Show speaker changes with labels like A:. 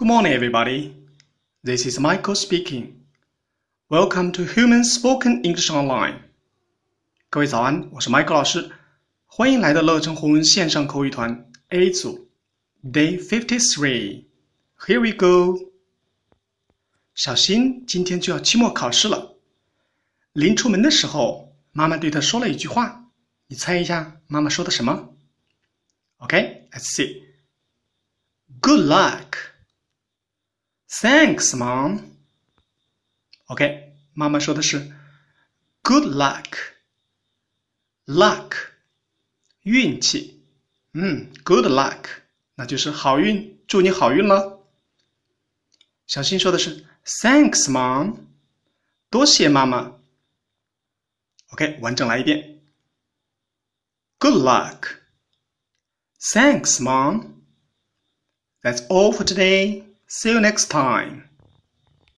A: Good morning, everybody. This is Michael speaking. Welcome to Human Spoken English Online. 各位早安，我是 Michael 老师，欢迎来到乐成红文线上口语团 A 组 Day Fifty Three. Here we go. 小新今天就要期末考试了。临出门的时候，妈妈对他说了一句话，你猜一下妈妈说的什么？Okay, let's see. Good luck. Thanks, Mom. OK，妈妈说的是 Good luck. Luck，运气。嗯，Good luck，那就是好运，祝你好运了。小新说的是 Thanks, Mom. 多谢妈妈。OK，完整来一遍。Good luck. Thanks, Mom. That's all for today. See you next time.